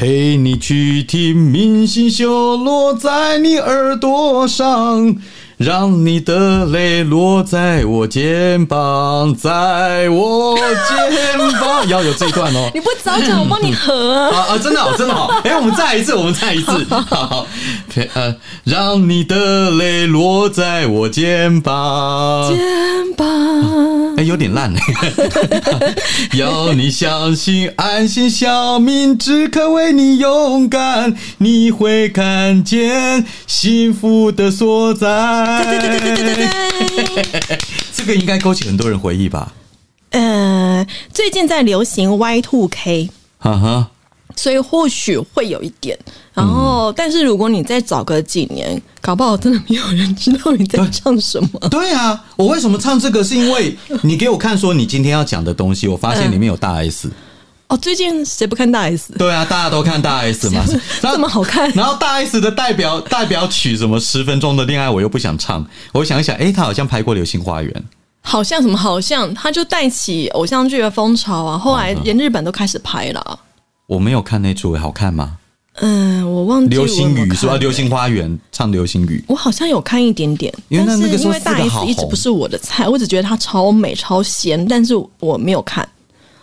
陪你去听明星秀，落在你耳朵上，让你的泪落在我肩膀，在我肩膀。要有这一段哦。你不早讲，我帮你合啊。啊啊！真的、哦，真的好、哦。哎，我们再来一次，我们再来一次。好 好，陪呃，让你的泪落在我肩膀。肩膀，哎，有点烂哎。要你相信，安心小明只肯为你勇敢，你会看见幸福的所在。对对对对对对对。这个应该勾起很多人回忆吧？呃，最近在流行 Y Two K，哈哈，所以或许会有一点。然后，但是如果你再早个几年，搞不好真的没有人知道你在唱什么。对啊，我为什么唱这个？是因为你给我看说你今天要讲的东西，我发现里面有大 S。哦，最近谁不看大 S？对啊，大家都看大 S 嘛，这么好看。然后大 S 的代表代表曲什么十分钟的恋爱，我又不想唱。我想一想，哎，他好像拍过《流星花园》，好像什么，好像他就带起偶像剧的风潮啊。后来连日本都开始拍了。我没有看那出，好看吗？嗯，我忘记流星雨是吧？流星花园唱流星雨，我好像有看一点点，因为那那个因为大 S 一直不是我的菜，我只觉得她超美超仙，但是我没有看。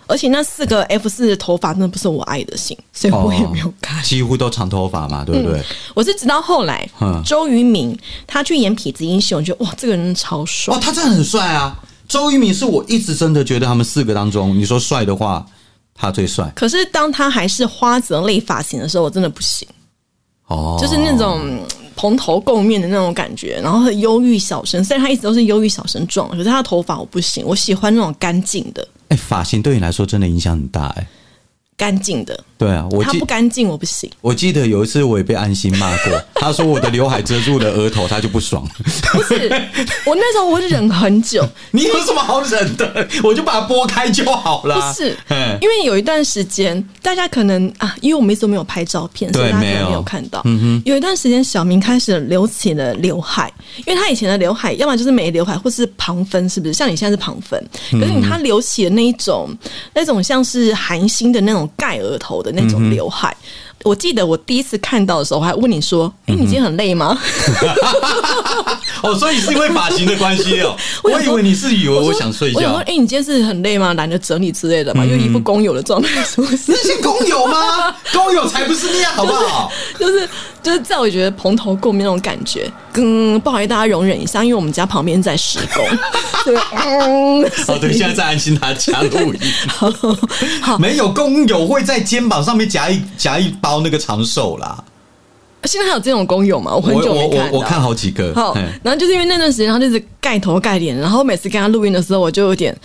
而且那四个 F 四的头发，真的不是我爱的型，所以我也没有看。几乎都长头发嘛，对不对？我是直到后来，周渝民他去演痞子英雄，我觉得哇，这个人超帅哦，他真的很帅啊！周渝民是我一直真的觉得他们四个当中，你说帅的话，他最帅。可是当他还是花泽类发型的时候，我真的不行哦，就是那种蓬头垢面的那种感觉，然后很忧郁小生。虽然他一直都是忧郁小生状，可是他的头发我不行，我喜欢那种干净的。发型对你来说真的影响很大哎。干净的，对啊，我他不干净我不行。我记得有一次我也被安心骂过，他说我的刘海遮住了额头，他就不爽。不是，我那时候我忍很久。你有什么好忍的？我就把它拨开就好了。不是，因为有一段时间，大家可能啊，因为我们一直都没有拍照片，所以大家没有看到。嗯哼，有一段时间，小明开始留起了刘海，因为他以前的刘海，要么就是没刘海，或是旁分，是不是？像你现在是旁分，可是你他留起的那一种，那种像是韩星的那种盖额头的。的那种刘海，我记得我第一次看到的时候，我还问你说：“哎，你今天很累吗？” 哦，所以是因为发型的关系哦。我以为你是以为我想睡觉。哎，你今天是很累吗？懒得整理之类的嘛？又一副工友的状态，是不是？那些工友吗？工友才不是那样，好不好？就是就是，在我觉得蓬头垢面那种感觉。嗯，不好意思，大家容忍一下，因为我们家旁边在施工。对嗯，哦，对，现在在安心他家录音。好，没有工友会在肩膀上面夹一夹一包那个长寿啦。现在还有这种工友吗？我很久没看我看好几个。好，然后就是因为那段时间，他就是盖头盖脸，然后每次跟他录音的时候，我就有点。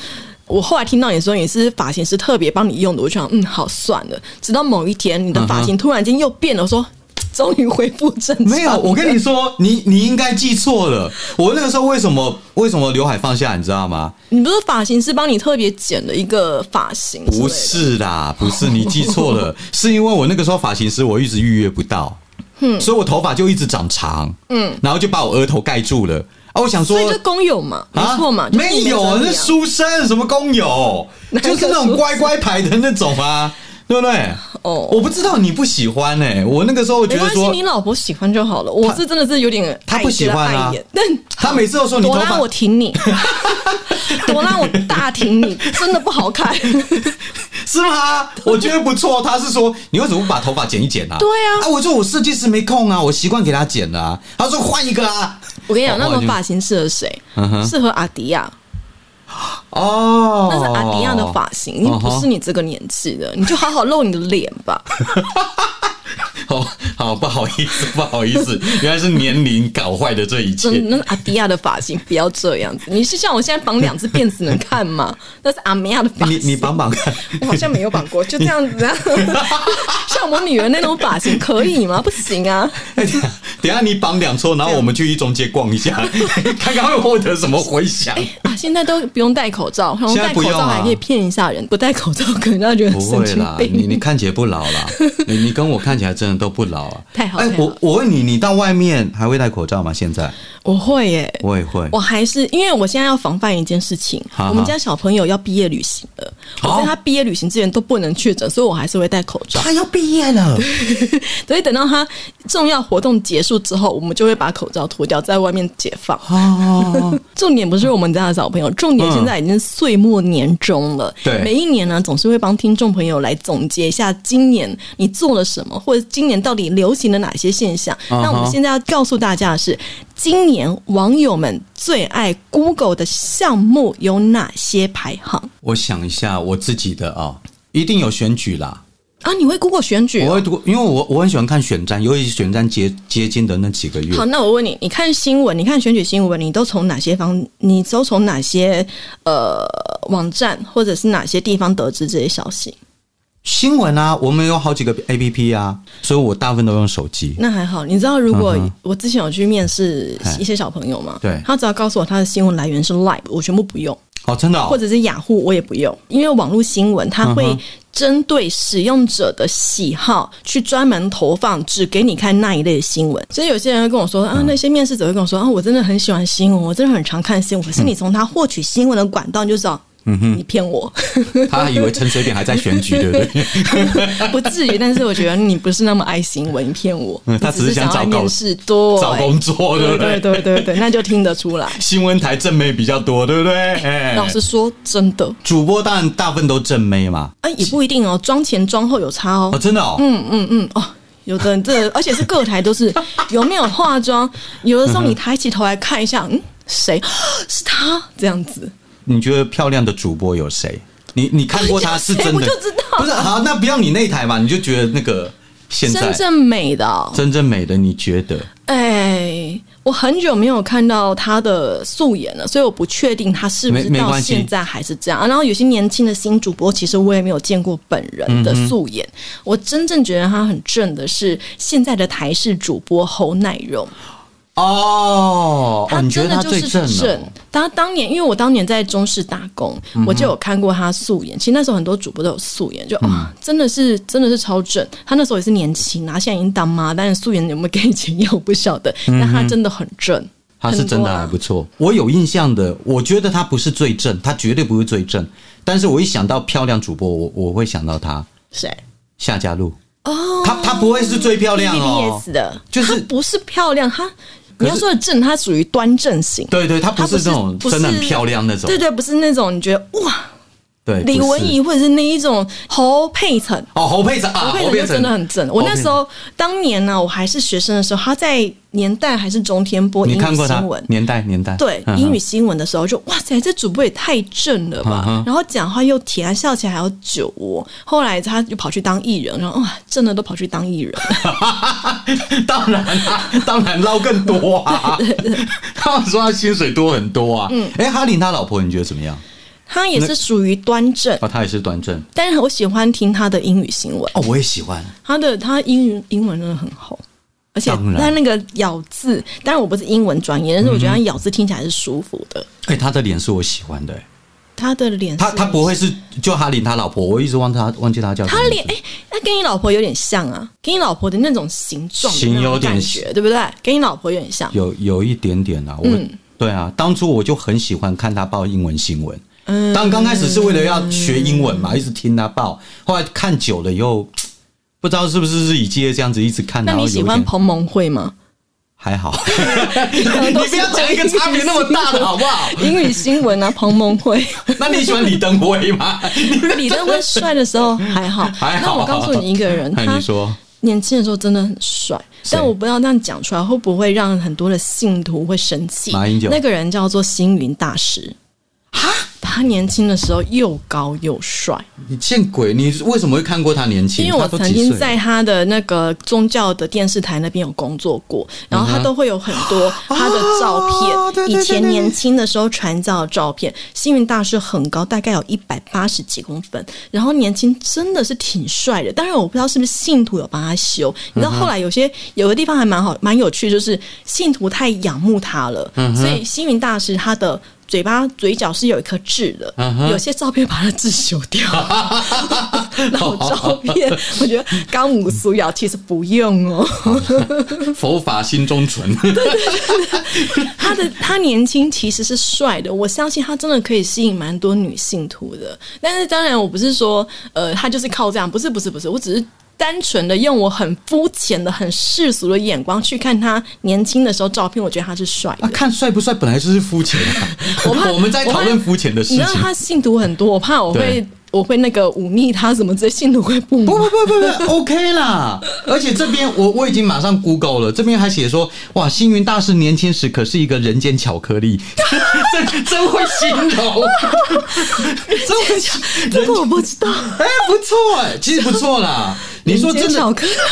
我后来听到你说你是发型师特别帮你用的，我就想，嗯，好算了。直到某一天，你的发型突然间又变了，我说。终于恢复正常。没有，我跟你说，你你应该记错了。我那个时候为什么为什么刘海放下，你知道吗？你不是发型师帮你特别剪了一个发型？不是啦，不是，你记错了。是因为我那个时候发型师我一直预约不到，嗯，所以我头发就一直长长，嗯，然后就把我额头盖住了。啊，我想说，所以就工友嘛，没错嘛，没有，是书生，什么工友，就是那种乖乖牌的那种啊。对不对？哦，我不知道你不喜欢哎，我那个时候觉得说，你老婆喜欢就好了。我是真的是有点他不喜欢啊，但他每次都说你朵拉我挺你，朵拉我大挺你，真的不好看，是吗？我觉得不错。他是说你为什么不把头发剪一剪啊？对啊，啊，我说我设计师没空啊，我习惯给他剪的啊。他说换一个啊。我跟你讲，那种发型适合谁？适合阿迪亚。哦，那是阿迪亚的发型，你不是你这个年纪的，你就好好露你的脸吧。好 好，不好意思，不好意思，原来是年龄搞坏的这一切。那阿迪亚的发型不要这样子，你是像我现在绑两只辫子能看吗？那是阿米亚的发型，你你绑绑看，我好像没有绑过，就这样子啊。像我女儿那种发型可以吗？不行啊。等下你绑两撮，然后我们去一中街逛一下，看看会获得什么回响。啊，现在都不用戴口罩，现在戴口罩还可以骗一下人，不戴口罩可能要觉得不神经会啦，你。你看起来不老啦，你你跟我看起来真的都不老啊。太好哎、太好我我问你，你到外面还会戴口罩吗？现在我会耶，我也会。我还是因为我现在要防范一件事情，哈哈我们家小朋友要毕业旅行了，我好在他毕业旅行之前都不能确诊，所以我还是会戴口罩。他要毕业了，所以等到他重要活动结束之后，我们就会把口罩脱掉，在外面解放。哦，重点不是我们家的小朋友，重点现在已经岁末年终了。对每一年呢，总是会帮听众朋友来总结一下今年你做了什么，或者今年到底流行了哪些现象。嗯那我们现在要告诉大家的是，今年网友们最爱 Google 的项目有哪些排行我想一下我自己的啊、一定有选举啦。啊？你会 Google 选举、哦？我会读，因为我我很喜欢看选战，尤其是选战接接近的那几个月好，。那我问你，你看新闻，你看选举新闻，你都从哪些方，你都从哪些呃网站或者是哪些地方得知这些消息？新闻啊，我们有好几个 A P P 啊，所以我大部分都用手机。那还好，你知道，如果我之前有去面试哎一些小朋友嘛，对。他只要告诉我他的新闻来源是 Live，我全部不用，哦，真的、哦，或者是雅虎，我也不用，因为网络新闻它会针对使用者的喜好去专门投放只给你看那一类的新闻。所以有些人会跟我说嗯。啊，那些面试者会跟我说啊，我真的很喜欢新闻，我真的很常看新闻，可是你从他获取新闻的管道你就知道。嗯哼，你骗我，他还以为陈水扁还在选举，对不对？不至于。但是我觉得你不是那么爱新闻，你骗我。嗯他只是想找面试，对，找工作，对不对对？对对对，那就听得出来。新闻台正妹比较多，对不对？哎老实说，真的，主播当然大部分都正妹嘛。啊，也不一定哦，妆前妆后有差哦哦，。真的哦，嗯嗯嗯，哦，有的人这，而且是各台都是有没有化妆，有的时候你抬起头来看一下，嗯，谁 是他这样子？你觉得漂亮的主播有谁？你你看过他是真的？我就知道不是好，那不要你那台嘛，你就觉得那个现在真正美的哦、真正美的，你觉得？哎，我很久没有看到她的素颜了，所以我不确定她是不是到现在还是这样。啊然后有些年轻的新主播，其实我也没有见过本人的素颜。我真正觉得她很正的是现在的台式主播侯乃荣，哦，他真的就是正。他当年，因为我当年在中视打工，嗯我就有看过他素颜。其实那时候很多主播都有素颜，就、嗯哦，真的是真的是超正。他那时候也是年轻啊，现在已经当妈，但是素颜有没有给钱也我不晓得。但他真的很正，嗯他是真的还不错。我有印象的，我觉得他不是最正，他绝对不是最正。但是我一想到漂亮主播，我我会想到他谁？夏家路。哦，他他不会是最漂亮哦就是他不是漂亮，他你要说的正，它属于端正型。对对，它不是那种真的很漂亮那种。对对，不是那种你觉得哇，对，李文怡或者是那一种侯佩岑，哦，侯佩岑啊，侯佩岑就真的很正。我那时候候当年呢，我还是学生的时候，他在年代还是中天播英语你看新闻。年代年代对英语新闻的时候就，哇塞，这主播也太正了吧！然后讲话又甜，笑起来还有酒窝。后来他就跑去当艺人，然后哇，正的都跑去当艺人。当然啦、当然捞更多啊。他们说他薪水多很多啊。嗯，哎，哈林他老婆你觉得怎么样？他也是属于端正，哦，他也是端正。但是我喜欢听他的英语新闻，哦，我也喜欢。他的他英语英文真的很好。而且他那个咬字，当然我不是英文专业，但是我觉得他咬字听起来是舒服的。哎，他的脸是我喜欢的。哎他的脸，他他不会是就哈林他老婆，我一直忘他忘记他叫他的脸，哎、他跟你老婆有点像啊，跟你老婆的那种形状形有点感觉，对不对？跟你老婆有点像。有有一点点啊。我、嗯对啊，当初我就很喜欢看他报英文新闻。嗯当刚开始是为了要学英文嘛，一直听他报，后来看久了以后，不知道是不是日以继夜这样子一直看。那你喜欢彭蒙慧吗？还好，你不要讲一个差别那么大的好不好？英语新闻啊，彭蒙慧。那你喜欢李登辉吗？李登辉帅的时候还好，还好那我告诉你一个人，哎，他说年轻的时候真的很帅，但我不知道那样讲出来会不会让很多的信徒会生气。马英九那个人叫做星云大师，他年轻的时候又高又帅。你见鬼！你为什么会看过他年轻？因为我曾经在他的那个宗教的电视台那边有工作过，然后他都会有很多他的照片，以前年轻的时候传教的照片。星云大师很高，大概有一百八十几公分，然后年轻真的是挺帅的。当然我不知道是不是信徒有帮他修，你知道后来有些有的地方还蛮好蛮有趣，就是信徒太仰慕他了，所以星云大师他的。嘴巴、嘴角是有一颗痣的，有些照片把它痣修掉。老照片，我觉得刚武苏瑶其实不用哦。佛法心中存。对对对，他的他年轻其实是帅的，我相信他真的可以吸引蛮多女性徒的。但是当然，我不是说呃，他就是靠这样，不是不是不是，我只是。单纯的用我很肤浅的、很世俗的眼光去看他年轻的时候照片，我觉得他是帅。啊，看帅不帅本来就是肤浅啊。我怕 我们在讨论肤浅的事情。你知道他信徒很多，我怕我会。我会那个忤逆他什么这些信徒会不不不不不不 OK 啦，而且这边我我已经马上 Google 了，这边还写说哇，星云大师年轻时可是一个人间巧克力，真真会形容，真会讲，这个我不知道，哎，不错哎，其实不错啦，你说真的巧克力。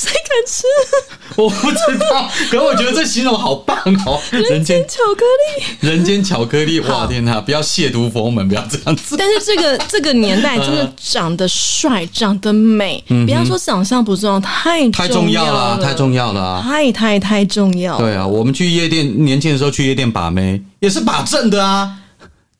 谁敢吃？我不知道，可我觉得这形容好棒哦！人间巧克力，人间巧克力，哇天哪！不要亵渎佛门，不要这样子。但是这个这个年代，真的长得帅，长得美，不要说长相不重要，太太重要了，太重要了，太太太重要。对啊，我们去夜店，年轻的时候去夜店把妹，也是把正的啊。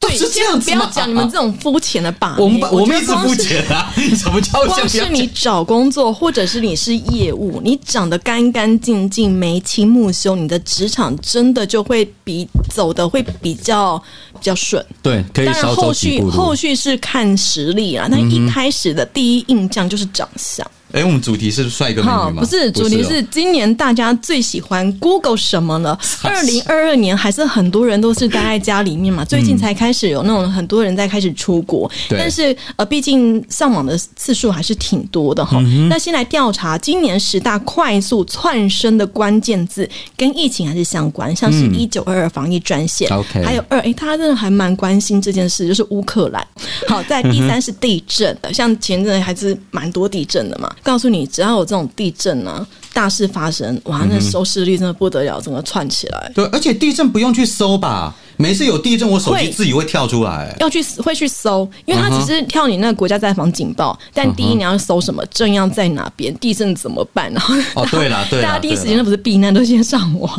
对，是这样子不要讲你们这种肤浅的把我们我们一直肤浅啊！什么叫光是你找工作，或者是你是业务，你长得干干净净、眉清目秀，你的职场真的就会比走的会比较比较顺。对，可以。当然后续后续是看实力啊，那一开始的第一印象就是长相。哎，我们主题是帅哥美女吗？不是，主题是今年大家最喜欢 Google 什么了？二零二二年还是很多人都是待在家里面嘛。最近才开始有那种很多人在开始出国，但是呃，毕竟上网的次数还是挺多的哈。那先来调查今年十大快速窜升的关键字，跟疫情还是相关，像是一九二二防疫专线，OK，还有二哎，他真的还蛮关心这件事，就是乌克兰。好，在第三是地震，像前阵还是蛮多地震的嘛。告诉你，只要有这种地震啊，大事发生，哇，那收视率真的不得了，整个串起来。对，而且地震不用去搜吧。每次有地震，我手机自己会跳出来，要去会去搜，因为它只是跳你那个国家灾防警报，但第一你要搜什么，震央在哪边，地震怎么办？然后哦，对了，对大家第一时间都不是避难，都先上网。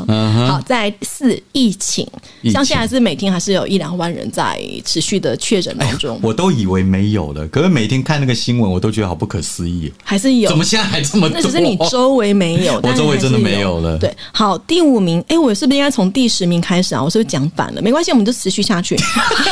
好，在四疫情，像现在是每天还是有一两万人在持续的确诊当中，我都以为没有了，可是每天看那个新闻，我都觉得好不可思议，还是有，怎么现在还这么多？那只是你周围没有，我周围真的没有了。对，好，第五名，哎，我是不是应该从第十名开始啊？我是不是讲反了？没关系，我们就持续下。去，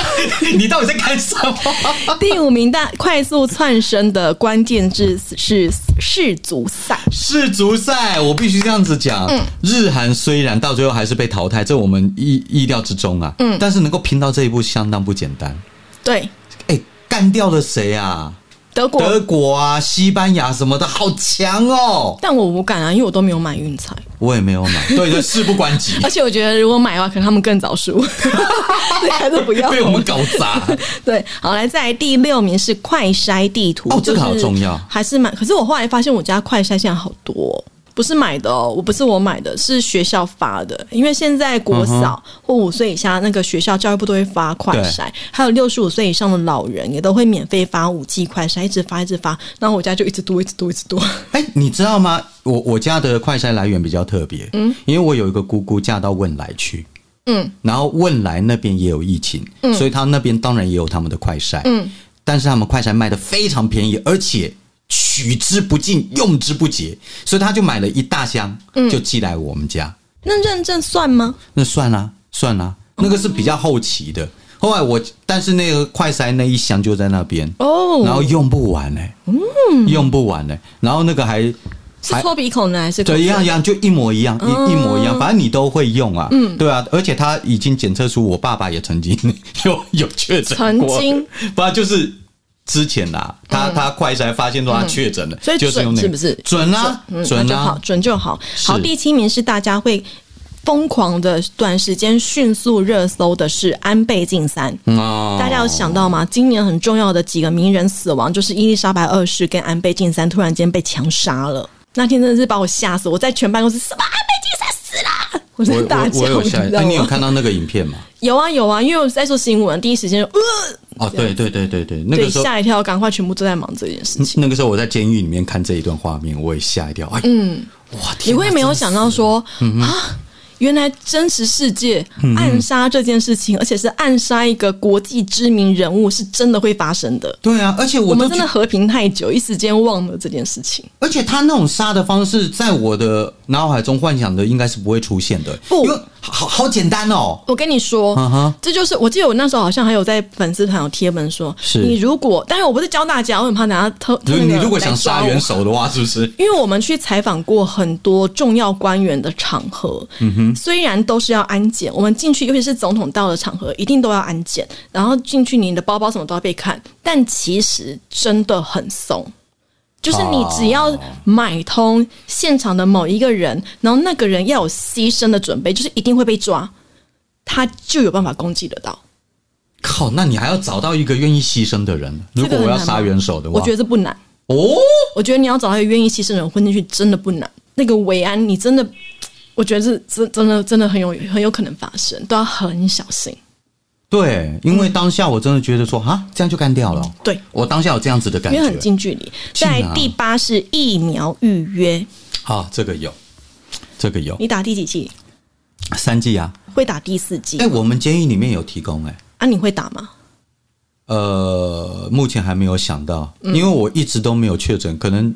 你到底在干什么？第五名大快速窜升的关键字是世足赛。世足赛，我必须这样子讲。嗯，日韩虽然到最后还是被淘汰，这我们意意料之中啊。嗯，但是能够拼到这一步，相当不简单。对，哎，干掉了谁啊？德国、德国啊，西班牙什么的，好强哦！但我无感啊，因为我都没有买运彩，我也没有买。对 对，事不关己。而且我觉得，如果买的话，可能他们更早输，还是不要被我们搞砸。对，好来，在第六名是快筛地图，哦，这个好重要，还是蛮？可是我后来发现，我家快筛现在好多。不是买的哦，我不是我买的，是学校发的。因为现在国小或五岁以下那个学校教育部都会发快筛，还有六十五岁以上的老人也都会免费发五 G 快筛，一直发一直发。然后我家就一直多，一直多，一直多。哎，你知道吗？我我家的快筛来源比较特别，嗯，因为我有一个姑姑嫁到汶莱去，嗯，然后汶莱那边也有疫情，嗯，所以他那边当然也有他们的快筛，嗯，但是他们快筛卖的非常便宜，而且。取之不尽，用之不竭，所以他就买了一大箱，就寄来我们家。那认证算吗？那算啦，算啦，那个是比较后期的。后来我，但是那个快塞那一箱就在那边哦，然后用不完呢，嗯，用不完呢。然后那个还是搓鼻孔呢，还是对一样一样，就一模一样，一一模一样，反正你都会用啊，嗯，对啊。而且他已经检测出我爸爸也曾经 有有确诊过，曾经 不就是。之前呐，他他快筛发现说他确诊了，所以就是是不是准啊？准就好，准就好。好，第七名是大家会疯狂的短时间迅速热搜的是安倍晋三。哦，大家有想到吗？今年很重要的几个名人死亡，就是伊丽莎白二世跟安倍晋三突然间被枪杀了。那天真的是把我吓死！我在全办公室什么安倍晋三死了，我在大叫。我有吓，那你有看到那个影片吗？有啊有啊，因为我在做新闻，第一时间就呃哦，对对对对对，那个时候吓一跳，赶快全部都在忙这件事情。那个时候我在监狱里面看这一段画面，我也吓一跳。嗯，哇，你会没有想到说啊？原来真实世界暗杀这件事情，而且是暗杀一个国际知名人物，是真的会发生的。对啊，而且我们真的和平太久，一时间忘了这件事情。而且他那种杀的方式，在我的脑海中幻想的应该是不会出现的。不。好好简单哦！我跟你说，这就是我记得我那时候好像还有在粉丝团有贴文说，是你如果，但是我不是教大家，我很怕大家偷。你如果想杀元首的话，是不是？因为我们去采访过很多重要官员的场合，嗯哼，虽然都是要安检，我们进去，尤其是总统到的场合，一定都要安检，然后进去，你的包包什么都要被看，但其实真的很松。就是你只要买通现场的某一个人，然后那个人要有牺牲的准备，就是一定会被抓，他就有办法攻击得到。靠，那你还要找到一个愿意牺牲的人。如果我要杀元首的话，我觉得不难哦。我觉得你要找到一个愿意牺牲的人混进去，真的不难。那个维安，你真的，我觉得是真真的真的很有很有可能发生，都要很小心。对，因为当下我真的觉得说啊，这样就干掉了。对，我当下有这样子的感觉，因为很近距离。在第八是疫苗预约，好，这个有，这个有。你打第几剂？三剂啊。会打第四剂？哎，我们监狱里面有提供哎。啊，你会打吗？呃，目前还没有想到，因为我一直都没有确诊，可能。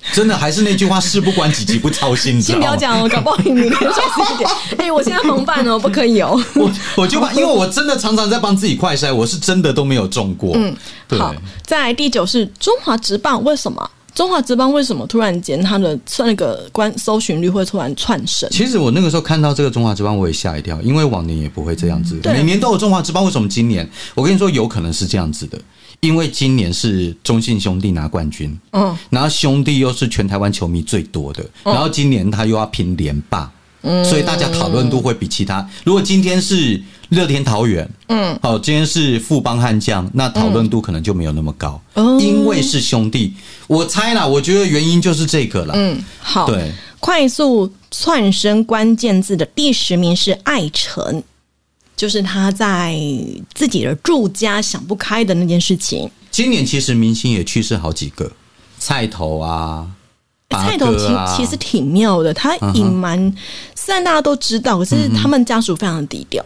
真的还是那句话，事不关己，己不操心。先不要讲哦，搞不好你明天小心一点。哎，我现在蒙办哦，不可以哦。我我就怕，因为我真的常常在帮自己快筛，我是真的都没有中过。嗯，好。再来第九是中华职棒，为什么中华职棒为什么突然间它的那个关搜寻率会突然窜升？其实我那个时候看到这个中华职棒，我也吓一跳，因为往年也不会这样子，每年都有中华职棒，为什么今年？我跟你说，有可能是这样子的。因为今年是中信兄弟拿冠军，嗯，然后兄弟又是全台湾球迷最多的，然后今年他又要拼连霸，嗯，所以大家讨论度会比其他。如果今天是乐天桃园，嗯，好，今天是富邦悍将，那讨论度可能就没有那么高，因为是兄弟。我猜啦，我觉得原因就是这个了。嗯，好，对，快速窜升关键字的第十名是爱城。就是他在自己的住家想不开的那件事情。今年其实明星也去世好几个，菜头啊，菜头其其实挺妙的，他隐瞒，虽然大家都知道，可是他们家属非常低调，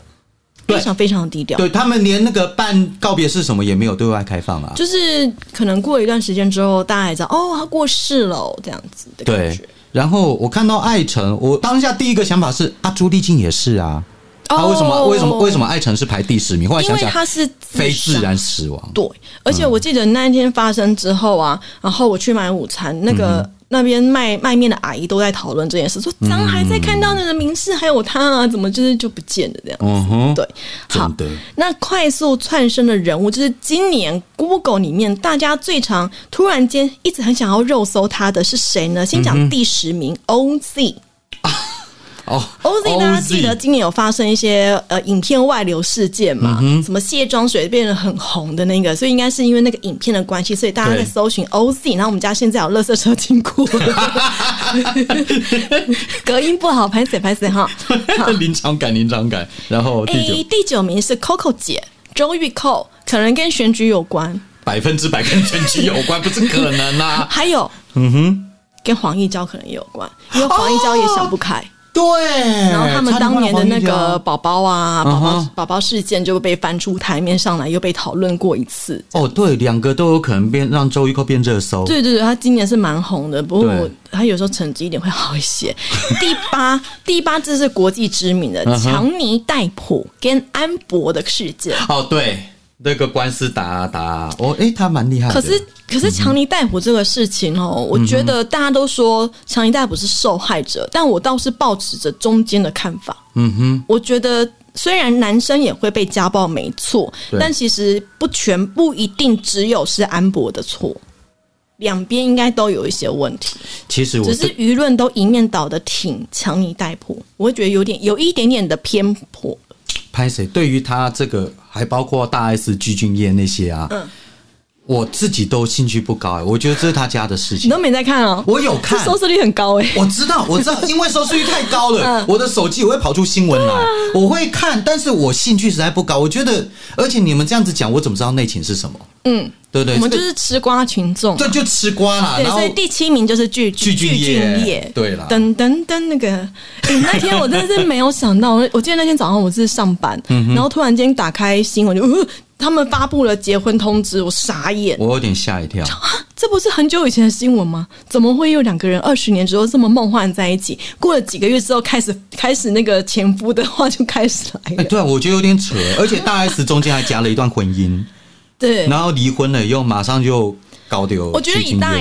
非常非常低调。对他们连那个办告别式什么也没有对外开放啊。就是可能过一段时间之后，大家也知道哦，他过世了这样子的感觉。然后我看到艾辰，我当下第一个想法是啊，朱丽静也是啊。他为什么？为什么？为什么爱城是排第十名？后来想想，他是非自然死亡。对，而且我记得那一天发生之后啊，然后我去买午餐，那个那边卖卖面的阿姨都在讨论这件事，说咱还在看到那个名士还有他啊，怎么就是就不见了这样？嗯哼，对，好的。那快速窜升的人物，就是今年 Google 里面大家最常突然间一直很想要肉搜他的是谁呢？先讲第十名 OZ。哦，OZ，大家记得今年有发生一些呃影片外流事件嘛？什么卸妆水变得很红的那个，所以应该是因为那个影片的关系，所以大家在搜寻 OZ。然后我们家现在有垃圾车经过，隔音不好，拍谁拍谁哈。临场感，临场感。然后第九，第九名是 Coco 姐周玉蔻，可能跟选举有关，百分之百跟选举有关，不是可能啊。还有，嗯哼，跟黄义娇可能也有关，因为黄义娇也想不开。对，然后他们当年的那个宝宝啊，宝宝宝宝事件就被翻出台面上来，又被讨论过一次。哦，对，两个都有可能变让周玉蔻变热搜。对对对，他今年是蛮红的，不过他有时候成绩一点会好一些。第八，第八这是国际知名的强尼戴普跟安博的事件。哦，对。那个官司打打哦，哎，他蛮厉害。可是，可是强尼戴普这个事情哦，我觉得大家都说强尼戴普是受害者，但我倒是抱持着中间的看法。嗯哼，我觉得虽然男生也会被家暴，没错，但其实不全不一定只有是安博的错。两边应该都有一些问题。其实只是舆论都一面倒的挺强尼戴普，我会觉得有点有一点点的偏颇。拍谁？对于他这个，还包括大 S、具俊晔那些啊。嗯。我自己都兴趣不高哎，我觉得这是他家的事情。你都没在看哦？我有看，收视率很高哎。我知道，我知道，因为收视率太高了，我的手机我会跑出新闻来，我会看，但是我兴趣实在不高。我觉得，而且你们这样子讲，我怎么知道内情是什么？嗯，对对，我们就是吃瓜群众，对，就吃瓜啦。对，所以第七名就是剧剧剧业，对啦，噔噔噔，那个那天我真的是没有想到，我记得那天早上我是上班，然后突然间打开新闻就。他们发布了结婚通知，我傻眼，我有点吓一跳。这不是很久以前的新闻吗？怎么会有两个人二十年之后这么梦幻在一起？过了几个月之后，开始开始那个前夫的话就开始来了。对啊，我觉得有点扯，而且大 S 中间还夹了一段婚姻，对，然后离婚了以后马上就搞丢。我觉得以大。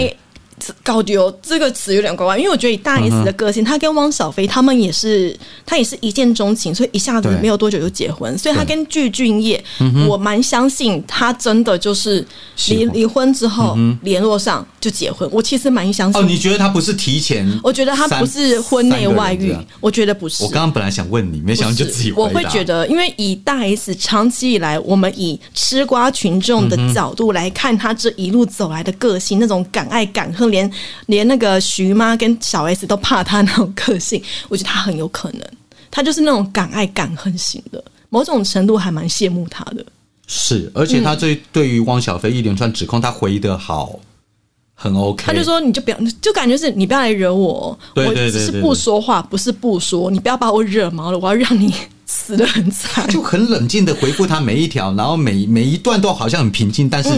搞丢这个词有点怪怪，因为我觉得以大 S 的个性，她跟汪小菲他们也是，他也是一见钟情，所以一下子没有多久就结婚。所以他跟具俊晔，我蛮相信他真的就是离离婚之后联络上就结婚。我其实蛮相信。哦，你觉得他不是提前？我觉得他不是婚内外遇，我觉得不是。我刚刚本来想问你，没想到就自己我会觉得，因为以大 S 长期以来，我们以吃瓜群众的角度来看，他这一路走来的个性，那种敢爱敢恨。连连那个徐妈跟小 S 都怕他那种个性，我觉得他很有可能，他就是那种敢爱敢恨型的，某种程度还蛮羡慕他的。是，而且他对对于汪小菲一连串指控，他回的好，很 OK。他就说：“你就不要，就感觉是你不要来惹我，我只是不说话，不是不说，你不要把我惹毛了，我要让你 死的很惨。”就很冷静的回复他每一条，然后每每一段都好像很平静，但是。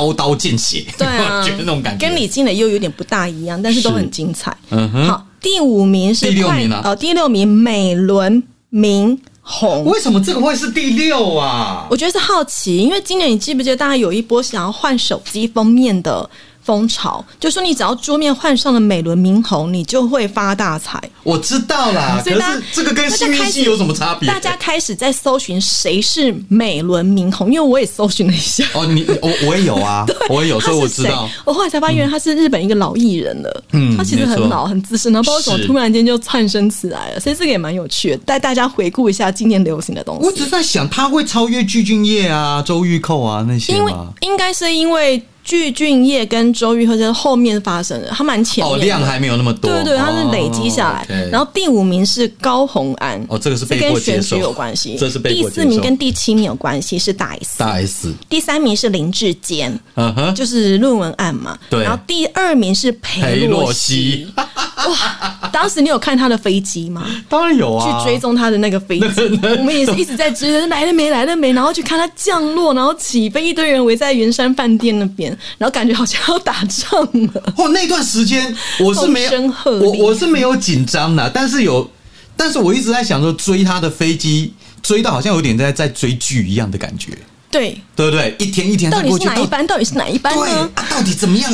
刀刀见血，对啊，觉得那种感觉跟李金磊又有点不大一样，但是都很精彩。嗯哼，好，第五名是第六名啊，哦，第六名美轮明红，为什么这个会是第六啊？我觉得是好奇，因为今年你记不记得大家有一波想要换手机封面的？风潮就说你只要桌面换上了美轮明宏，你就会发大财。我知道啦，可是这个跟幸运星有什么差别？大家开始在搜寻谁是美轮明宏，因为我也搜寻了一下。哦，你我我也有啊，我也有，所以我知道。我后来才发现他是日本一个老艺人了，嗯，他其实很老很资深，然后不知道怎么突然间就窜升起来了，所以这个也蛮有趣的，带大家回顾一下今年流行的东西。我只是在想，他会超越具俊晔啊、周玉蔻啊那些因为？应该是因为。具俊晔跟周玉蔻是后面发生的，他蛮前面，量还没有那么多。对对，他是累积下来。然后第五名是高洪安，哦，这个是跟选举有关系。这是第四名跟第七名有关系，是大 S。大 S。第三名是林志坚，嗯哼，就是论文案嘛。对。然后第二名是裴洛西。哇，当时你有看他的飞机吗？当然有啊，去追踪他的那个飞机，我们也是一直在追，来了没，来了没，然后去看他降落，然后起飞，一堆人围在圆山饭店那边。然后感觉好像要打仗了。哦，那段时间我是没有，我我是没有紧张的，但是有，但是我一直在想说追他的飞机，追到好像有点在在追剧一样的感觉。对对不对？一天一天到底是哪一班？到底是哪一班呢？到底怎么样？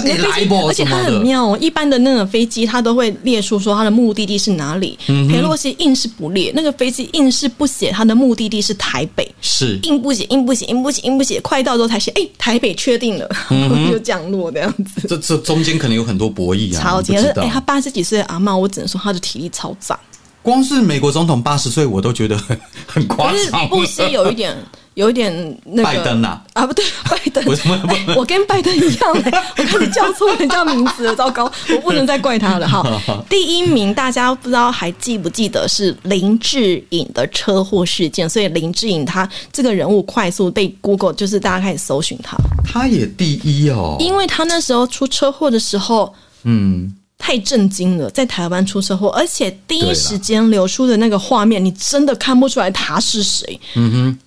而且它很妙哦，一般的那个飞机，它都会列出说它的目的地是哪里。佩洛西硬是不列，那个飞机硬是不写它的目的地是台北，是硬不写，硬不写，硬不写，硬不写，快到之后才写，哎，台北确定了，就降落这样子。这这中间可能有很多博弈啊，超级哎，他八十几岁阿妈，我只能说他的体力超赞。光是美国总统八十岁，我都觉得很 很夸张。布希有一点。有一点那个拜登呐啊不对 拜登，我跟拜登一样嘞，我开始叫错人家名字了，糟糕，我不能再怪他了。哈。第一名大家不知道还记不记得是林志颖的车祸事件，所以林志颖他这个人物快速被 Google 就是大家开始搜寻他，他也第一哦，因为他那时候出车祸的时候，嗯，太震惊了，在台湾出车祸，而且第一时间流出的那个画面，你真的看不出来他是谁，嗯哼。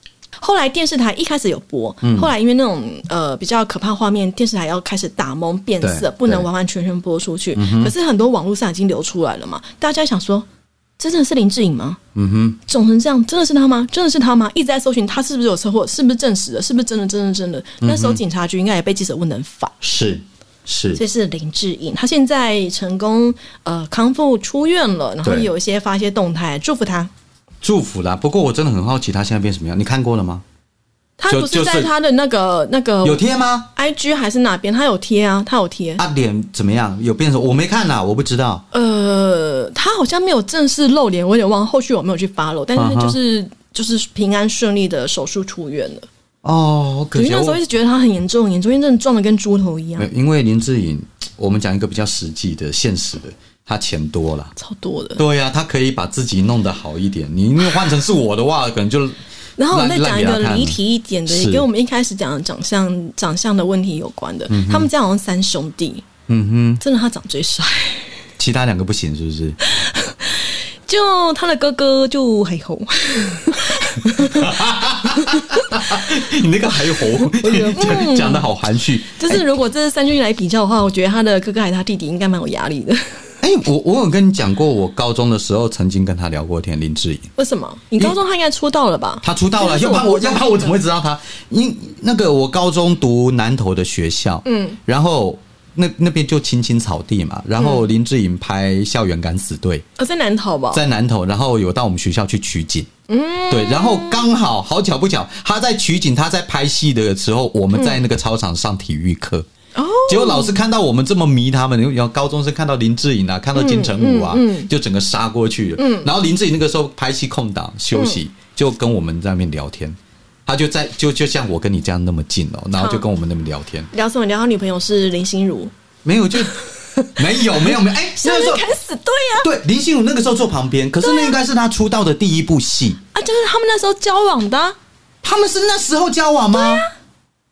后来电视台一开始有播，后来因为那种呃比较可怕画面，电视台要开始打蒙变色，不能完完全全播出去。可是很多网络上已经流出来了嘛，大家想说，真的是林志颖吗？嗯哼，肿成这样，真的是他吗？真的是他吗？一直在搜寻他是不是有车祸，是不是证实的？是不是真的？真的真的？那时候警察局应该也被记者问得烦。是是，这是林志颖，他现在成功呃康复出院了，然后有一些发一些动态，祝福他。祝福啦！不过我真的很好奇，他现在变什么样？你看过了吗？他不是在他的那个那个有贴吗？I G 还是哪边？他有贴啊，他有贴。他脸怎么样？有变成？我没看呐，我不知道。呃，他好像没有正式露脸，我有点忘。后续有没有去发露，但是就是就是平安顺利的手术出院了。哦，可惜那时候一直觉得他很严重，严重，因为真的撞的跟猪头一样。因为林志颖，我们讲一个比较实际的、现实的，他钱多了，超多的。对呀，他可以把自己弄得好一点。你因为换成是我的话，可能就。然后我再讲一个离题一点的，也跟我们一开始讲的长相长相的问题有关的。他们家好像三兄弟，嗯哼，真的他长最帅，其他两个不行，是不是？就他的哥哥就还红，你那个还红，讲讲的好含蓄。就是如果这是三兄弟来比较的话，我觉得他的哥哥还是他弟弟应该蛮有压力的。哎，我我有跟你讲过，我高中的时候曾经跟他聊过天，林志颖。为什么？你高中他应该出道了吧？他出道了，要不然我要不然我怎么会知道他？因那个我高中读南投的学校，嗯，然后那那边就青青草地嘛，然后林志颖拍《校园敢死队》，呃，在南投吧，在南投，然后有到我们学校去取景，嗯，对，然后刚好好巧不巧，他在取景，他在拍戏的时候，我们在那个操场上体育课。结果老师看到我们这么迷他们，然后高中生看到林志颖啊，看到金城武啊，就整个杀过去了。然后林志颖那个时候拍戏空档休息，就跟我们在那边聊天。他就在就就像我跟你这样那么近哦，然后就跟我们那边聊天。聊什么？聊他女朋友是林心如？没有，就 没有没有没有。哎，那个时候开始对呀，对林心如那个时候坐旁边，可是那应该是他出道的第一部戏啊，就是他们那时候交往的。他们是那时候交往吗？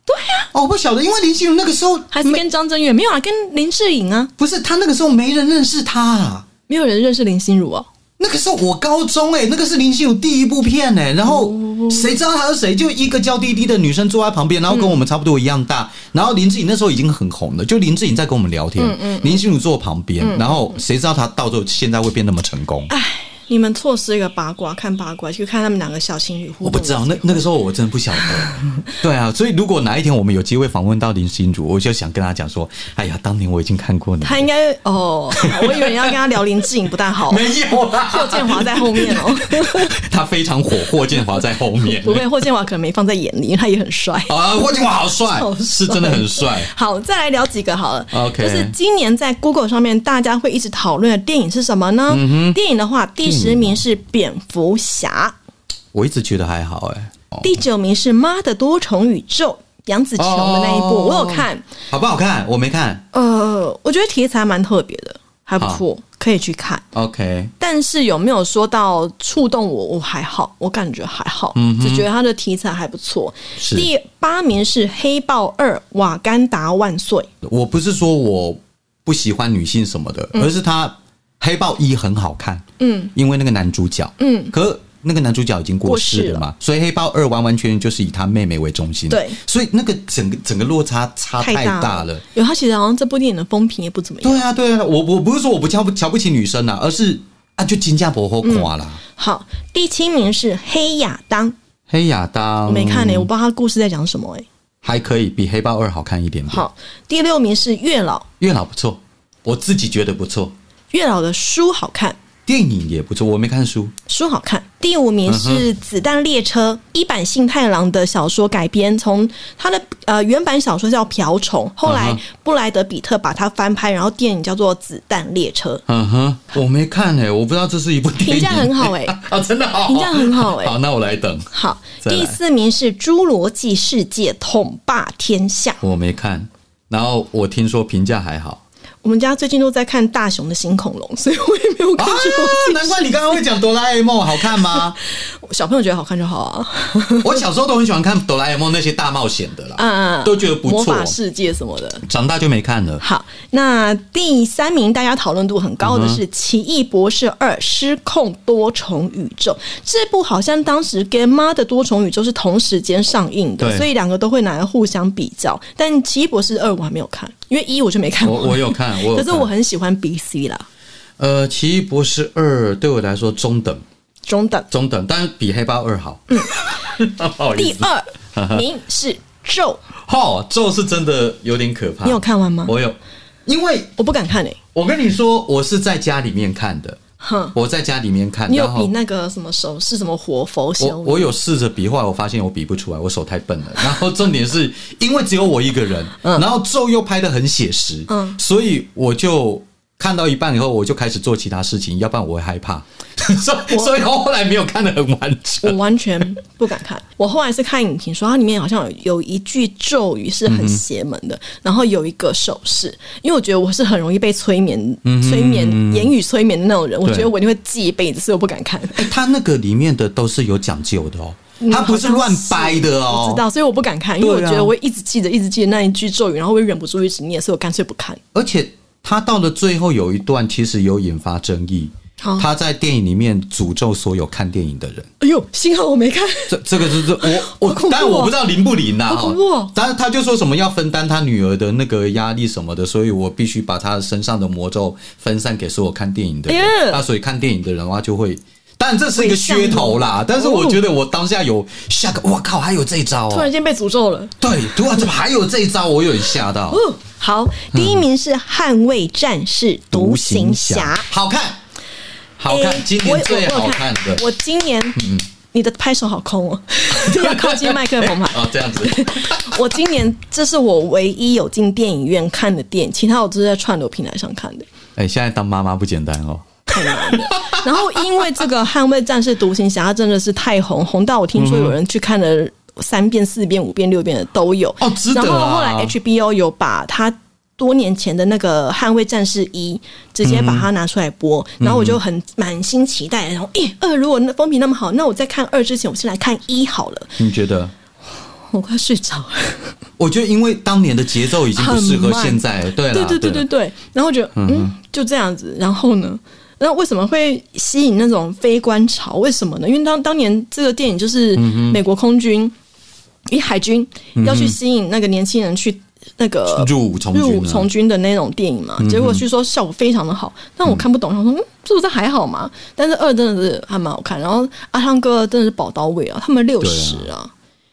对呀，哦，我不晓得，因为林心如那个时候还是跟张震岳没有啊，跟林志颖啊，不是他那个时候没人认识他，啊，没有人认识林心如哦。那个时候我高中哎，那个是林心如第一部片哎，然后谁知道他是谁？就一个娇滴滴的女生坐在旁边，然后跟我们差不多一样大，然后林志颖那时候已经很红了，就林志颖在跟我们聊天，林心如坐旁边，然后谁知道他到时候现在会变那么成功？哎。你们错失一个八卦，看八卦去看他们两个小情侣互动。我不知道，那那个时候我真的不晓得。对啊，所以如果哪一天我们有机会访问到林心如，我就想跟他讲说：“哎呀，当年我已经看过你。”他应该哦，我以为你要跟他聊林志颖不大好。没有啦，霍建华在后面哦。他非常火，霍建华在后面。不会，霍建华可能没放在眼里，他也很帅啊。霍建华好帅，是真的很帅。好，再来聊几个好了。OK，就是今年在 Google 上面大家会一直讨论的电影是什么呢？电影的话，第。十名是蝙蝠侠，我一直觉得还好哎。第九名是妈的多重宇宙，杨紫琼的那一部，我有看，好不好看？我没看。呃，我觉得题材蛮特别的，还不错，可以去看。OK，但是有没有说到触动我？我还好，我感觉还好，嗯，只觉得它的题材还不错。第八名是黑豹二，瓦干达万岁。我不是说我不喜欢女性什么的，而是他。黑豹一很好看，嗯，因为那个男主角，嗯，可那个男主角已经过世了嘛，所以黑豹二完完全全就是以他妹妹为中心，对，所以那个整个整个落差差太大了。有他其实好像这部电影的风评也不怎么样。对啊，对啊，我我不是说我不瞧不瞧不起女生啊，而是啊，就金价博后垮了。好，第七名是黑亚当，黑亚当我没看呢，我不知道他故事在讲什么哎，还可以比黑豹二好看一点点。好，第六名是月老，月老不错，我自己觉得不错。月老的书好看，电影也不错，我没看书。书好看。第五名是《子弹列车》，一版幸太郎的小说改编，从他的呃原版小说叫《瓢虫》，后来布莱德比特把它翻拍，然后电影叫做《子弹列车》。嗯哼，我没看哎，我不知道这是一部电影，评价很好哎，啊真的好，评价很好哎。好，那我来等。好，第四名是《侏罗纪世界》，统霸天下。我没看，然后我听说评价还好。我们家最近都在看大雄的新恐龙，所以我也没有看。难怪你刚刚会讲哆啦 A 梦好看吗？小朋友觉得好看就好啊。我小时候都很喜欢看哆啦 A 梦那些大冒险的啦，嗯嗯，都觉得不错。魔法世界什么的，长大就没看了。好，那第三名大家讨论度很高的是《奇异博士二：失控多重宇宙》这部，好像当时跟《妈的多重宇宙》是同时间上映的，所以两个都会拿来互相比较。但《奇异博士二》我还没有看。因为一我就没看过，我有看，我可是我很喜欢 B C 啦。呃，奇异博士二对我来说中等，中等，中等，但是比黑豹二好。嗯，不好意思。第二 名是咒，哈，咒是真的有点可怕。你有看完吗？我有，因为我不敢看诶。我跟你说，我是在家里面看的。哼，我在家里面看。你有比那个什么手是什么活佛修？我我有试着比，后来我发现我比不出来，我手太笨了。然后重点是因为只有我一个人，然后咒又拍的很写实，嗯，所以我就。看到一半以后，我就开始做其他事情，要不然我会害怕，所以所以后来没有看得很完整。我完全不敢看。我后来是看影评说，它里面好像有有一句咒语是很邪门的，然后有一个手势，因为我觉得我是很容易被催眠、催眠、言语催眠的那种人，我觉得我一定会记一辈子，所以我不敢看。他那个里面的都是有讲究的哦，他不是乱掰的哦，我知道，所以我不敢看，因为我觉得我一直记得、一直记得那一句咒语，然后会忍不住一直念，所以我干脆不看。而且。他到了最后有一段，其实有引发争议。他在电影里面诅咒所有看电影的人。哎呦，幸好我没看。这这个是我 我，但我不知道灵不灵呐。恐怖。但是他就说什么要分担他女儿的那个压力什么的，所以我必须把他身上的魔咒分散给所有看电影的人。那所以看电影的人的话就会。但这是一个噱头啦，但是我觉得我当下有吓个，我靠，还有这一招！突然间被诅咒了。对，突然怎么还有这一招？我有点吓到。嗯，好，第一名是《捍卫战士独行侠》，好看，好看，今年最好看的。我今年，嗯，你的拍手好空哦，要靠近麦克风嘛。哦，这样子。我今年这是我唯一有进电影院看的电影，其他我都是在串流平台上看的。哎，现在当妈妈不简单哦。太难了。然后因为这个《捍卫战士独行侠》真的是太红，红到我听说有人去看了三遍、四遍、五遍、六遍的都有。哦，值得。然后后来 HBO 有把他多年前的那个《捍卫战士一》直接把它拿出来播，然后我就很满心期待。然后，咦，二如果那风评那么好，那我在看二之前，我先来看一好了。你觉得？我快睡着了。我觉得因为当年的节奏已经不适合现在。对对对对对对。然后觉得嗯，就这样子。然后呢？那为什么会吸引那种非观潮？为什么呢？因为当当年这个电影就是美国空军以海军要去吸引那个年轻人去那个入伍从入伍从军的那种电影嘛。结果据说效果非常的好，但我看不懂。他说：“嗯，是不是还好嘛？”但是二真的是还蛮好看。然后阿汤哥真的是宝刀位啊，他们六十啊，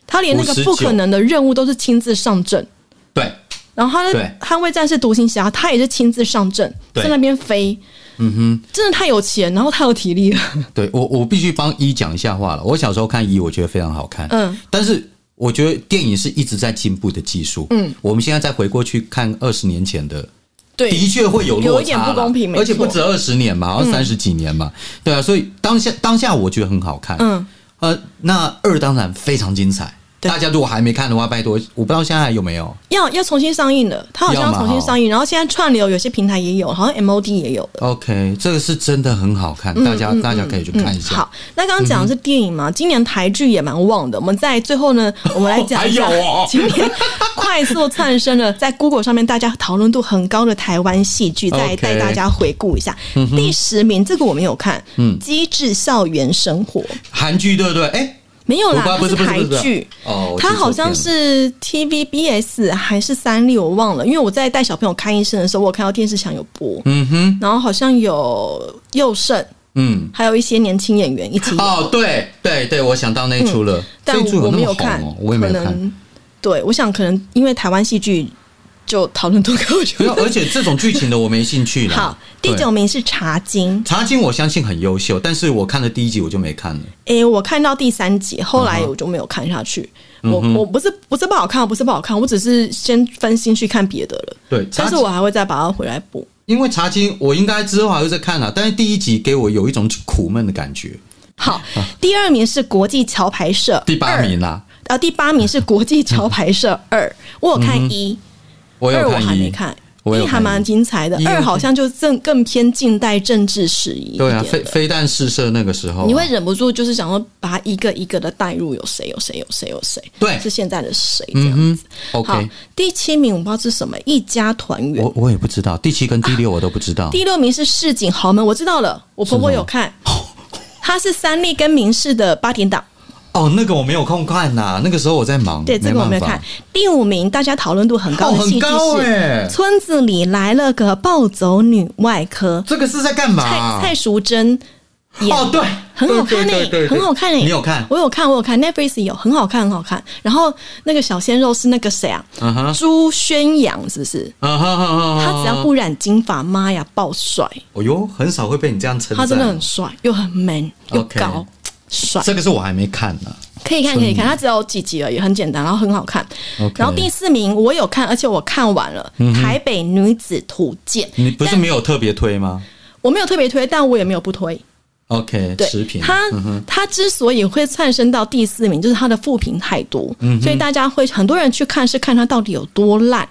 他连那个不可能的任务都是亲自上阵。对。然后他的捍卫战士独行侠，他也是亲自上阵，在那边飞。嗯哼，真的太有钱，然后太有体力了。对我，我必须帮一讲一下话了。我小时候看一，我觉得非常好看。嗯，但是我觉得电影是一直在进步的技术。嗯，我们现在再回过去看二十年前的，对，的确会有有一点不公平，而且不止二十年嘛，好像三十几年嘛。对啊，所以当下当下我觉得很好看。嗯，呃，那二当然非常精彩。大家如果还没看的话，拜托，我不知道现在有没有要要重新上映的，它好像要重新上映，然后现在串流有些平台也有，好像 MOD 也有的。OK，这个是真的很好看，大家大家可以去看一下。好，那刚刚讲的是电影嘛，今年台剧也蛮旺的。我们在最后呢，我们来讲一下 今年快速窜升的，在 Google 上面大家讨论度很高的台湾戏剧，再带大家回顾一下。第十名，这个我没有看，嗯，《机智校园生活》韩剧对不对？哎。没有啦，它是台剧，它好像是 TVBS 还是三立，我忘了。因为我在带小朋友看医生的时候，我看到电视墙有播，嗯哼，然后好像有佑胜，嗯，还有一些年轻演员一起。哦，对对对，我想到那出了，但我没有看，我也没看。对，我想可能因为台湾戏剧。就讨论多高就，而且这种剧情的我没兴趣了。好，第九名是《茶经》，《茶经》我相信很优秀，但是我看了第一集我就没看了。哎，我看到第三集，后来我就没有看下去。我我不是不是不好看，不是不好看，我只是先分心去看别的了。对，但是我还会再把它回来补。因为《茶经》我应该之后还会再看了，但是第一集给我有一种苦闷的感觉。好，第二名是国际桥牌社，第八名啦。啊，第八名是国际桥牌社二，我有看一。二我还没看，一还蛮精彩的。二好像就更更偏近代政治史一对啊，非非但试射那个时候，你会忍不住就是想说，把它一个一个的带入，有谁有谁有谁有谁，对，是现在的谁这样子。好，第七名我不知道是什么，一家团圆，我我也不知道。第七跟第六我都不知道。第六名是市井豪门，我知道了，我婆婆有看，他是三立跟民视的八点档。哦，那个我没有空看呐，那个时候我在忙。对，这个我没有看。第五名，大家讨论度很高的戏剧是《村子里来了个暴走女外科》。这个是在干嘛？蔡蔡淑珍哦，对很好看呢，很好看呢。你有看？我有看，我有看。Netflix 有，很好看，很好看。然后那个小鲜肉是那个谁啊？朱宣阳是不是？他只要不染金发，妈呀，爆帅！哦哟，很少会被你这样称赞。他真的很帅，又很 man，又高，帅。这个是我还没看呢。可以看，可以看，它只有几集而已，很简单，然后很好看。然后第四名我有看，而且我看完了《台北女子图鉴》。你不是没有特别推吗？我没有特别推，但我也没有不推。OK，食品。它它之所以会窜升到第四名，就是它的副评太多，所以大家会很多人去看，是看它到底有多烂。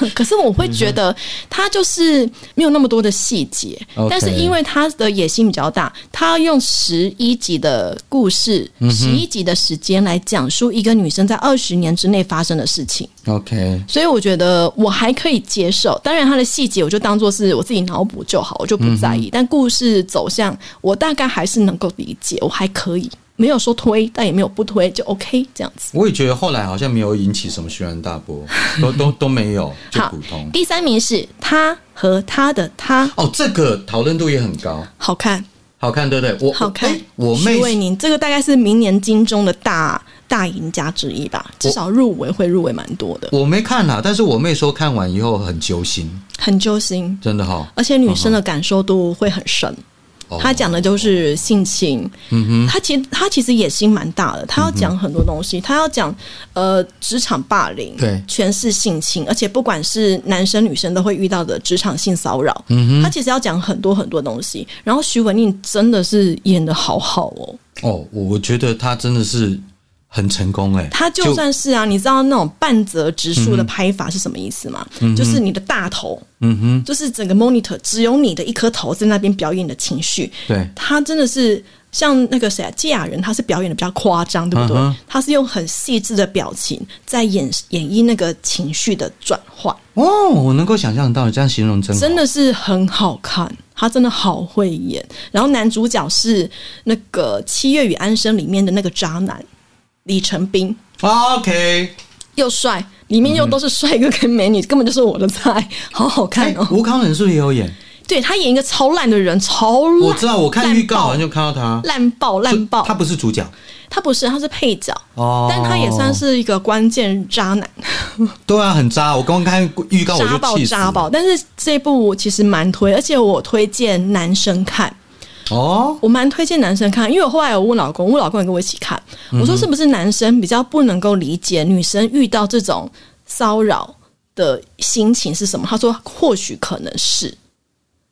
可是我会觉得他就是没有那么多的细节，但是因为他的野心比较大，他要用十一集的故事、十一集的时间来讲述一个女生在二十年之内发生的事情。OK，所以我觉得我还可以接受。当然，他的细节我就当做是我自己脑补就好，我就不在意。但故事走向，我大概还是能够理解，我还可以。没有说推，但也没有不推，就 OK 这样子。我也觉得后来好像没有引起什么轩然大波，都都都没有，就普通。第三名是他和他的他。哦，这个讨论度也很高，好看，好看，对不对？我好看。我妹为您，这个大概是明年金钟的大大赢家之一吧，至少入围会入围蛮多的。我没看啊，但是我妹说看完以后很揪心，很揪心，真的哈。而且女生的感受度会很深。他讲的就是性情，他其实他其实野心蛮大的，他要讲很多东西，他要讲呃职场霸凌，对，全是性侵，而且不管是男生女生都会遇到的职场性骚扰，他其实要讲很多很多东西。然后徐文宁真的是演的好好哦，哦，我觉得他真的是。很成功哎，他就算是啊，你知道那种半泽直树的拍法是什么意思吗？就是你的大头，嗯哼，就是整个 monitor 只有你的一颗头在那边表演你的情绪。对，他真的是像那个谁啊，季亚人，他是表演的比较夸张，对不对？他是用很细致的表情在演演绎那个情绪的转换。哦，我能够想象到你，这样形容真真的是很好看，他真的好会演。然后男主角是那个《七月与安生》里面的那个渣男。李成斌，OK，又帅，里面又都是帅哥跟美女，根本就是我的菜，好好看哦。吴康仁是不是也有演？对他演一个超烂的人，超烂。我知道，我看预告好像就看到他烂爆烂爆。他不是主角，他不是，他是配角哦，但他也算是一个关键渣男。对啊，很渣。我刚刚看预告我就气死。渣爆，但是这部其实蛮推，而且我推荐男生看。哦，我蛮推荐男生看，因为我后来有问老公，我老公也跟我一起看。我说是不是男生比较不能够理解女生遇到这种骚扰的心情是什么？他说或许可能是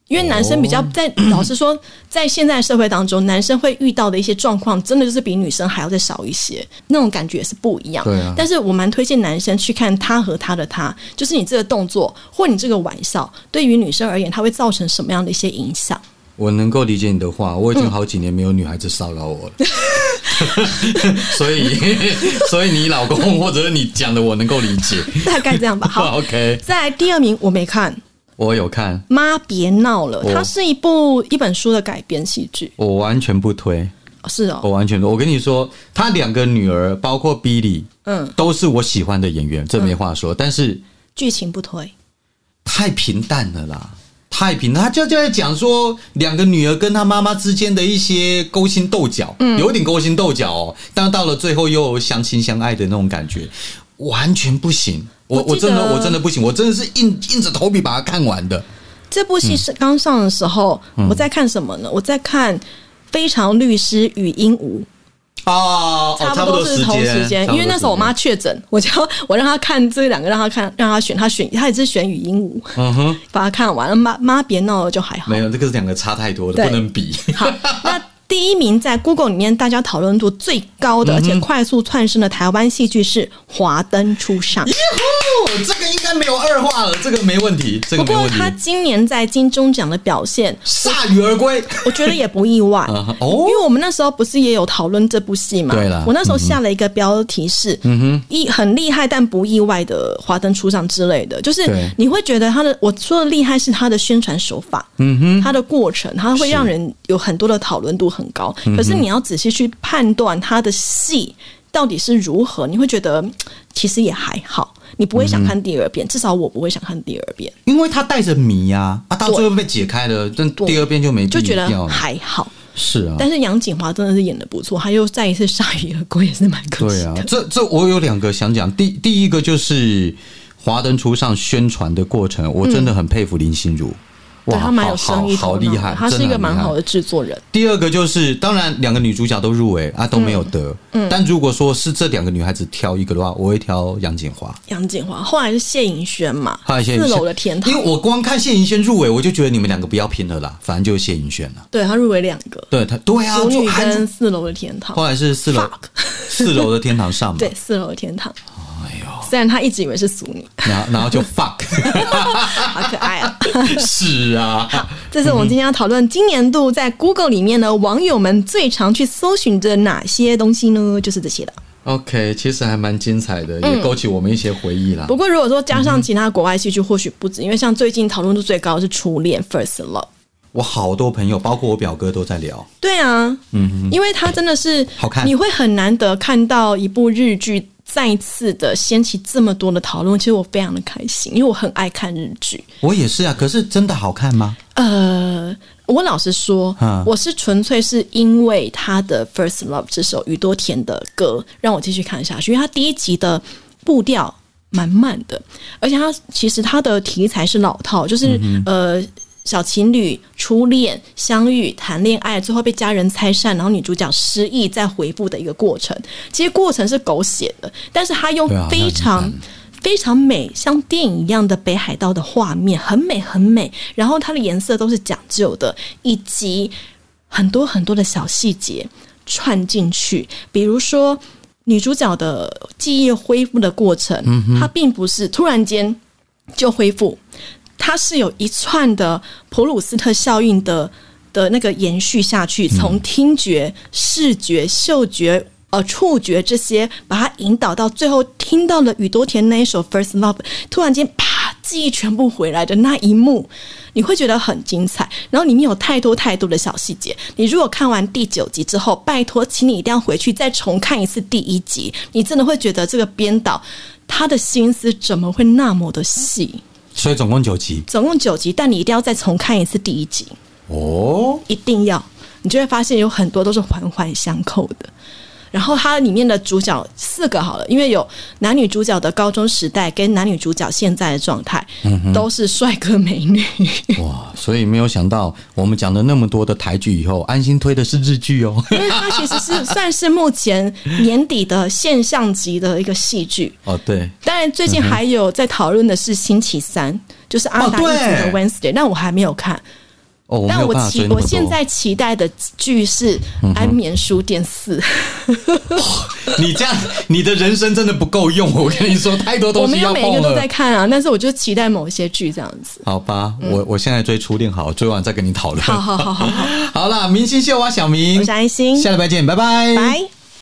因为男生比较在，老实说，在现在社会当中，男生会遇到的一些状况，真的就是比女生还要再少一些，那种感觉也是不一样。对啊，但是我蛮推荐男生去看他和他的他，就是你这个动作或你这个玩笑，对于女生而言，它会造成什么样的一些影响？我能够理解你的话，我已经好几年没有女孩子骚扰我了，所以 所以你老公或者你讲的我能够理解，大概这样吧。好，OK。在第二名我没看，我有看。妈别闹了，它是一部一本书的改编戏剧，我完全不推。是哦，我完全。我跟你说，他两个女儿，包括 Billy，嗯，都是我喜欢的演员，这没话说。但是剧情不推，太平淡了啦。太平，他就就在讲说两个女儿跟他妈妈之间的一些勾心斗角，嗯，有点勾心斗角哦。但到了最后又相亲相爱的那种感觉，完全不行。我我真的我真的不行，我真的是硬硬着头皮把它看完的。这部戏是刚上的时候，我在看什么呢？我在看《非常律师与鹦鹉》。哦，差不多是同时间，因为那时候我妈确诊，我就我让她看这两个，让她看，让她选，她选，她也是选语音舞，嗯哼，把它看完了。妈妈别闹了，就还好。没有，这个是两个差太多的，不能比。好，那第一名在 Google 里面大家讨论度最高的，而且快速窜升的台湾戏剧是《华灯初上》。这个应该没有二话了，这个没问题。这个不过他今年在金钟奖的表现铩羽而归，我觉得也不意外。哦，因为我们那时候不是也有讨论这部戏嘛？对了，我那时候下了一个标题是“嗯哼，一很厉害但不意外的华灯初上”之类的，就是你会觉得他的我说的厉害是他的宣传手法，嗯哼，他的过程，他会让人有很多的讨论度很高。可是你要仔细去判断他的戏到底是如何，你会觉得其实也还好。你不会想看第二遍，至少我不会想看第二遍，因为他带着谜呀，啊，到最后被解开了，但第二遍就没就觉得还好。是啊，但是杨锦华真的是演的不错，他又再一次铩羽而归，也是蛮可惜的。对啊，这这我有两个想讲，第第一个就是华灯初上宣传的过程，我真的很佩服林心如。对他蛮有生意好厉害，他是一个蛮好的制作人。第二个就是，当然两个女主角都入围啊，都没有得。嗯，但如果说是这两个女孩子挑一个的话，我会挑杨锦华。杨锦华后来是谢盈萱嘛？后来谢四楼的天堂。因为我光看谢盈萱入围，我就觉得你们两个不要拼了啦，反正就是谢盈萱了。对他入围两个，对他对啊，淑女跟四楼的天堂。后来是四楼，四楼的天堂上嘛？对，四楼的天堂。哎呦，虽然他一直以为是俗女，然后然后就 fuck，好可爱啊！是啊，这是我们今天要讨论今年度在 Google 里面呢，网友们最常去搜寻的哪些东西呢？就是这些的。OK，其实还蛮精彩的，也勾起我们一些回忆啦。不过如果说加上其他国外戏剧，或许不止，因为像最近讨论度最高的是《初恋》（First Love）。我好多朋友，包括我表哥都在聊。对啊，嗯，因为他真的是好看，你会很难得看到一部日剧。再一次的掀起这么多的讨论，其实我非常的开心，因为我很爱看日剧。我也是啊，可是真的好看吗？呃，我老实说，我是纯粹是因为他的《First Love》这首宇多田的歌让我继续看下去，因为他第一集的步调蛮慢的，而且他其实他的题材是老套，就是呃。小情侣初恋相遇谈恋爱，最后被家人拆散，然后女主角失忆再回复的一个过程。其实过程是狗血的，但是他用非常非常美，像电影一样的北海道的画面，很美很美。然后它的颜色都是讲究的，以及很多很多的小细节串进去。比如说女主角的记忆恢复的过程，它并不是突然间就恢复。它是有一串的普鲁斯特效应的的那个延续下去，从听觉、视觉、嗅觉、呃触觉这些，把它引导到最后听到了宇多田那一首《First Love》，突然间啪，记忆全部回来的那一幕，你会觉得很精彩。然后里面有太多太多的小细节，你如果看完第九集之后，拜托，请你一定要回去再重看一次第一集，你真的会觉得这个编导他的心思怎么会那么的细。所以总共九集，总共九集，但你一定要再重看一次第一集。哦，一定要，你就会发现有很多都是环环相扣的。然后它里面的主角四个好了，因为有男女主角的高中时代跟男女主角现在的状态，都是帅哥美女。哇！所以没有想到我们讲了那么多的台剧以后，安心推的是日剧哦。因为它其实是算是目前年底的现象级的一个戏剧哦。对，当然最近还有在讨论的是星期三，就是阿达一族的 Wednesday，但我还没有看。但我期我现在期待的剧是《安眠书店四》。你这样，你的人生真的不够用。我跟你说，太多东西要我没有每个都在看啊，但是我就期待某一些剧这样子。好吧，我我现在追初恋，好追完再跟你讨论。好好好好好。好了，明星秀啊，小明，我是安心，下礼拜见，拜拜，拜。